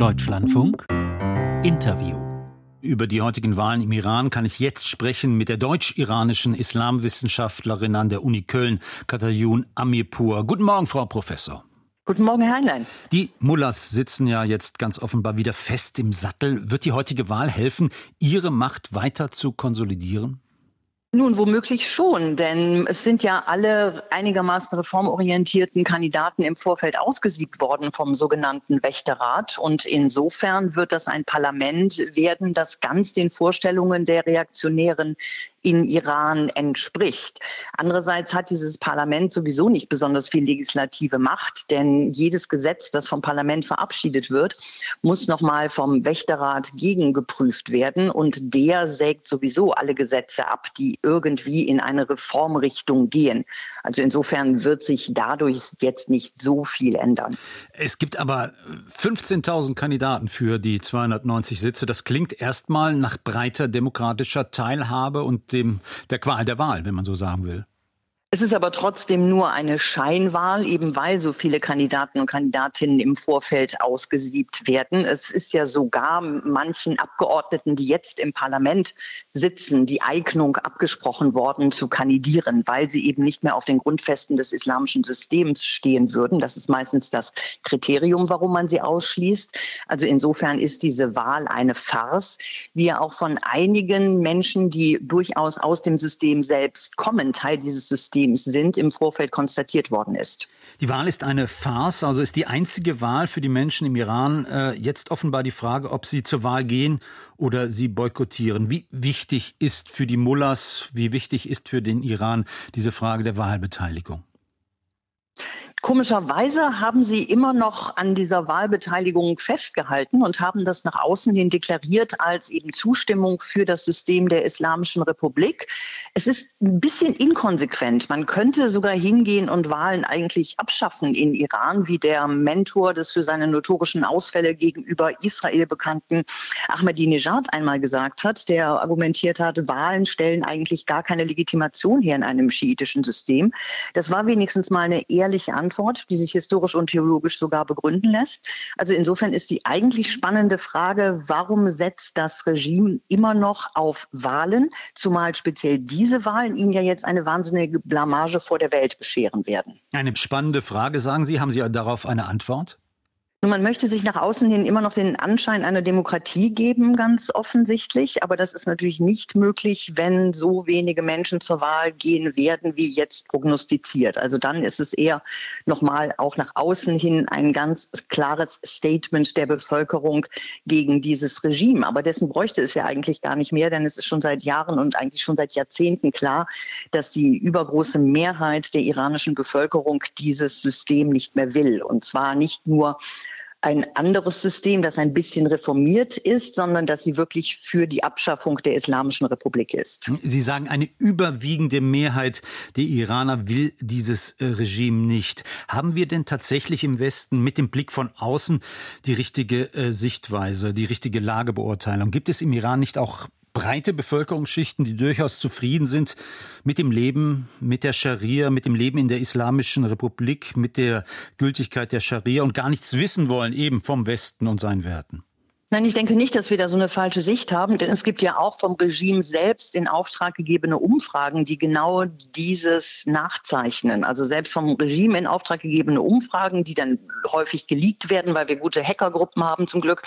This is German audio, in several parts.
Deutschlandfunk Interview. Über die heutigen Wahlen im Iran kann ich jetzt sprechen mit der deutsch-iranischen Islamwissenschaftlerin an der Uni Köln, Katayun Amirpur. Guten Morgen, Frau Professor. Guten Morgen, Herr Heinlein. Die Mullahs sitzen ja jetzt ganz offenbar wieder fest im Sattel. Wird die heutige Wahl helfen, ihre Macht weiter zu konsolidieren? Nun, womöglich schon, denn es sind ja alle einigermaßen reformorientierten Kandidaten im Vorfeld ausgesiegt worden vom sogenannten Wächterrat. Und insofern wird das ein Parlament werden, das ganz den Vorstellungen der reaktionären in Iran entspricht. Andererseits hat dieses Parlament sowieso nicht besonders viel legislative Macht, denn jedes Gesetz, das vom Parlament verabschiedet wird, muss nochmal vom Wächterrat gegengeprüft werden und der sägt sowieso alle Gesetze ab, die irgendwie in eine Reformrichtung gehen. Also insofern wird sich dadurch jetzt nicht so viel ändern. Es gibt aber 15.000 Kandidaten für die 290 Sitze. Das klingt erstmal nach breiter demokratischer Teilhabe und dem, der Qual der Wahl, wenn man so sagen will. Es ist aber trotzdem nur eine Scheinwahl, eben weil so viele Kandidaten und Kandidatinnen im Vorfeld ausgesiebt werden. Es ist ja sogar manchen Abgeordneten, die jetzt im Parlament sitzen, die Eignung abgesprochen worden zu kandidieren, weil sie eben nicht mehr auf den Grundfesten des islamischen Systems stehen würden. Das ist meistens das Kriterium, warum man sie ausschließt. Also insofern ist diese Wahl eine Farce, wie ja auch von einigen Menschen, die durchaus aus dem System selbst kommen, Teil dieses Systems Teams sind, im Vorfeld konstatiert worden ist. Die Wahl ist eine Farce, also ist die einzige Wahl für die Menschen im Iran äh, jetzt offenbar die Frage, ob sie zur Wahl gehen oder sie boykottieren. Wie wichtig ist für die Mullahs, wie wichtig ist für den Iran diese Frage der Wahlbeteiligung? Komischerweise haben sie immer noch an dieser Wahlbeteiligung festgehalten und haben das nach außen hin deklariert als eben Zustimmung für das System der Islamischen Republik. Es ist ein bisschen inkonsequent. Man könnte sogar hingehen und Wahlen eigentlich abschaffen in Iran, wie der Mentor des für seine notorischen Ausfälle gegenüber Israel bekannten Ahmadinejad einmal gesagt hat, der argumentiert hat, Wahlen stellen eigentlich gar keine Legitimation her in einem schiitischen System. Das war wenigstens mal eine ehrliche Antwort Antwort, die sich historisch und theologisch sogar begründen lässt. Also insofern ist die eigentlich spannende Frage, warum setzt das Regime immer noch auf Wahlen, zumal speziell diese Wahlen ihnen ja jetzt eine wahnsinnige Blamage vor der Welt bescheren werden. Eine spannende Frage, sagen Sie. Haben Sie darauf eine Antwort? Man möchte sich nach außen hin immer noch den Anschein einer Demokratie geben, ganz offensichtlich. Aber das ist natürlich nicht möglich, wenn so wenige Menschen zur Wahl gehen werden, wie jetzt prognostiziert. Also dann ist es eher nochmal auch nach außen hin ein ganz klares Statement der Bevölkerung gegen dieses Regime. Aber dessen bräuchte es ja eigentlich gar nicht mehr, denn es ist schon seit Jahren und eigentlich schon seit Jahrzehnten klar, dass die übergroße Mehrheit der iranischen Bevölkerung dieses System nicht mehr will. Und zwar nicht nur ein anderes System, das ein bisschen reformiert ist, sondern dass sie wirklich für die Abschaffung der Islamischen Republik ist. Sie sagen, eine überwiegende Mehrheit der Iraner will dieses äh, Regime nicht. Haben wir denn tatsächlich im Westen mit dem Blick von außen die richtige äh, Sichtweise, die richtige Lagebeurteilung? Gibt es im Iran nicht auch breite Bevölkerungsschichten, die durchaus zufrieden sind mit dem Leben, mit der Scharia, mit dem Leben in der Islamischen Republik, mit der Gültigkeit der Scharia und gar nichts wissen wollen eben vom Westen und seinen Werten. Nein, ich denke nicht, dass wir da so eine falsche Sicht haben, denn es gibt ja auch vom Regime selbst in Auftrag gegebene Umfragen, die genau dieses nachzeichnen. Also selbst vom Regime in Auftrag gegebene Umfragen, die dann häufig geleakt werden, weil wir gute Hackergruppen haben zum Glück,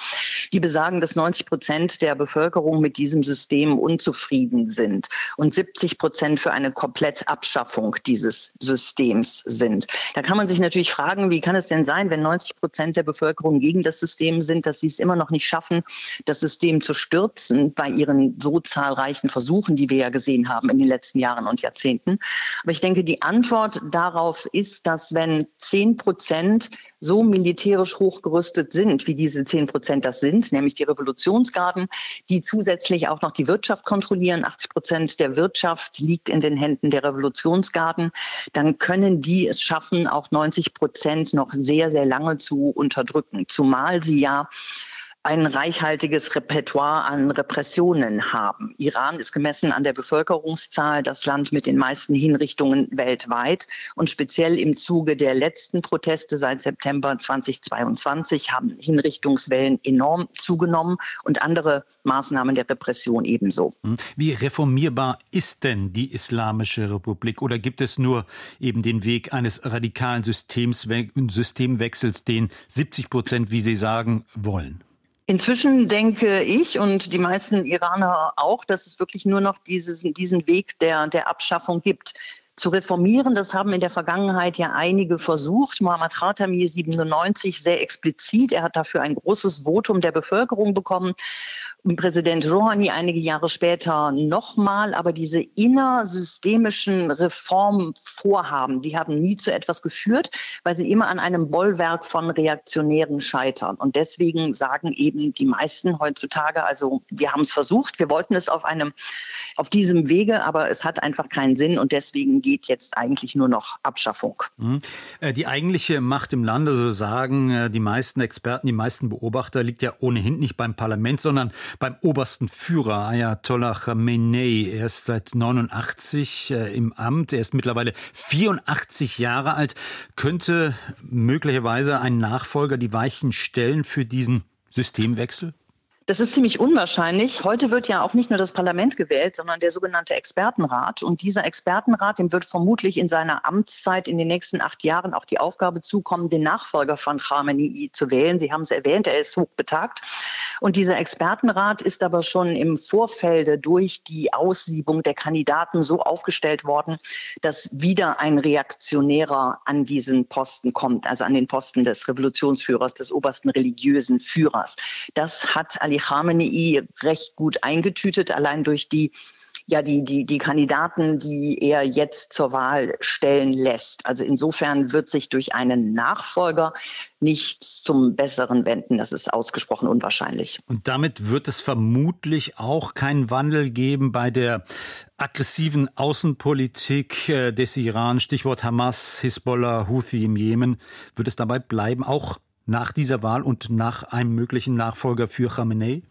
die besagen, dass 90 Prozent der Bevölkerung mit diesem System unzufrieden sind und 70 Prozent für eine Komplettabschaffung dieses Systems sind. Da kann man sich natürlich fragen, wie kann es denn sein, wenn 90 Prozent der Bevölkerung gegen das System sind, dass sie es immer noch nicht schaffen, das System zu stürzen bei ihren so zahlreichen Versuchen, die wir ja gesehen haben in den letzten Jahren und Jahrzehnten. Aber ich denke, die Antwort darauf ist, dass wenn zehn Prozent so militärisch hochgerüstet sind, wie diese zehn Prozent das sind, nämlich die Revolutionsgarden, die zusätzlich auch noch die Wirtschaft kontrollieren, 80 Prozent der Wirtschaft liegt in den Händen der Revolutionsgarden, dann können die es schaffen, auch 90 Prozent noch sehr, sehr lange zu unterdrücken. Zumal sie ja ein reichhaltiges Repertoire an Repressionen haben. Iran ist gemessen an der Bevölkerungszahl das Land mit den meisten Hinrichtungen weltweit. Und speziell im Zuge der letzten Proteste seit September 2022 haben Hinrichtungswellen enorm zugenommen und andere Maßnahmen der Repression ebenso. Hm. Wie reformierbar ist denn die Islamische Republik? Oder gibt es nur eben den Weg eines radikalen Systems, Systemwechsels, den 70 Prozent, wie Sie sagen, wollen? Inzwischen denke ich und die meisten Iraner auch, dass es wirklich nur noch dieses, diesen Weg der, der Abschaffung gibt zu reformieren. Das haben in der Vergangenheit ja einige versucht. Mohammad Khatami 97 sehr explizit. Er hat dafür ein großes Votum der Bevölkerung bekommen. Präsident Rouhani einige Jahre später nochmal, aber diese innersystemischen Reformvorhaben, die haben nie zu etwas geführt, weil sie immer an einem Bollwerk von Reaktionären scheitern. Und deswegen sagen eben die meisten heutzutage, also wir haben es versucht, wir wollten es auf einem, auf diesem Wege, aber es hat einfach keinen Sinn und deswegen geht jetzt eigentlich nur noch Abschaffung. Mhm. Äh, die eigentliche Macht im Lande, so sagen äh, die meisten Experten, die meisten Beobachter, liegt ja ohnehin nicht beim Parlament, sondern beim obersten Führer Ayatollah Khamenei. Er ist seit 89 äh, im Amt. Er ist mittlerweile 84 Jahre alt. Könnte möglicherweise ein Nachfolger die Weichen stellen für diesen Systemwechsel? Das ist ziemlich unwahrscheinlich. Heute wird ja auch nicht nur das Parlament gewählt, sondern der sogenannte Expertenrat. Und dieser Expertenrat, dem wird vermutlich in seiner Amtszeit in den nächsten acht Jahren auch die Aufgabe zukommen, den Nachfolger von Khamenei zu wählen. Sie haben es erwähnt, er ist hochbetagt. Und dieser Expertenrat ist aber schon im Vorfelde durch die Aussiebung der Kandidaten so aufgestellt worden, dass wieder ein Reaktionärer an diesen Posten kommt, also an den Posten des Revolutionsführers, des obersten religiösen Führers. Das hat Ali Khamenei recht gut eingetütet, allein durch die ja die, die, die Kandidaten, die er jetzt zur Wahl stellen lässt. Also insofern wird sich durch einen Nachfolger nichts zum Besseren wenden. Das ist ausgesprochen unwahrscheinlich. Und damit wird es vermutlich auch keinen Wandel geben bei der aggressiven Außenpolitik äh, des Iran. Stichwort Hamas, Hisbollah, Houthi im Jemen. Wird es dabei bleiben, auch nach dieser Wahl und nach einem möglichen Nachfolger für Khamenei?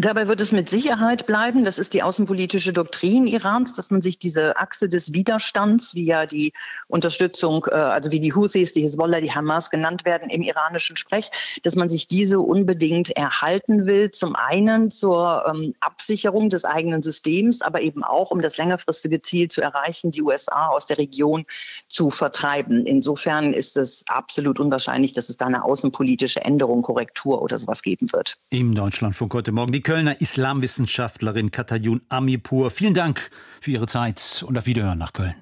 Dabei wird es mit Sicherheit bleiben. Das ist die außenpolitische Doktrin Irans, dass man sich diese Achse des Widerstands, wie ja die Unterstützung, äh, also wie die Houthis, die Hezbollah, die Hamas genannt werden im iranischen Sprech, dass man sich diese unbedingt erhalten will. Zum einen zur ähm, Absicherung des eigenen Systems, aber eben auch, um das längerfristige Ziel zu erreichen, die USA aus der Region zu vertreiben. Insofern ist es absolut unwahrscheinlich, dass es da eine außenpolitische Änderung, Korrektur oder sowas geben wird. Im Deutschlandfunk heute Morgen die Kölner Islamwissenschaftlerin Katayun Amipur. Vielen Dank für Ihre Zeit und auf Wiederhören nach Köln.